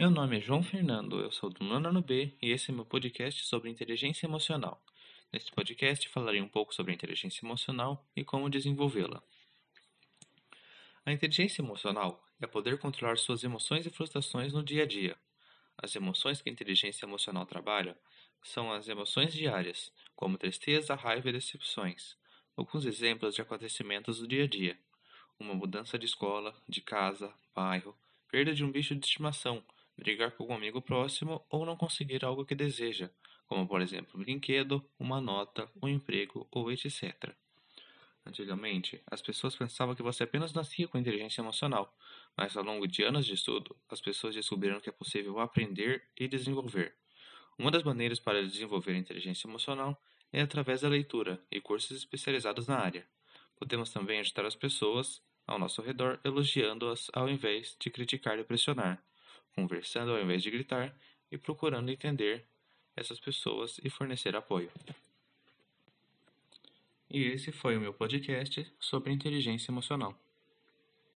Meu nome é João Fernando, eu sou do nono B e esse é meu podcast sobre inteligência emocional. Neste podcast falarei um pouco sobre a inteligência emocional e como desenvolvê-la. A inteligência emocional é poder controlar suas emoções e frustrações no dia a dia. As emoções que a inteligência emocional trabalha são as emoções diárias, como tristeza, raiva e decepções. Alguns exemplos de acontecimentos do dia a dia: uma mudança de escola, de casa, bairro, perda de um bicho de estimação, brigar com um amigo próximo ou não conseguir algo que deseja, como por exemplo um brinquedo, uma nota, um emprego ou etc. Antigamente, as pessoas pensavam que você apenas nascia com inteligência emocional, mas ao longo de anos de estudo, as pessoas descobriram que é possível aprender e desenvolver. Uma das maneiras para desenvolver inteligência emocional é através da leitura e cursos especializados na área. Podemos também ajudar as pessoas ao nosso redor elogiando-as ao invés de criticar e pressionar conversando ao invés de gritar e procurando entender essas pessoas e fornecer apoio. E esse foi o meu podcast sobre inteligência emocional.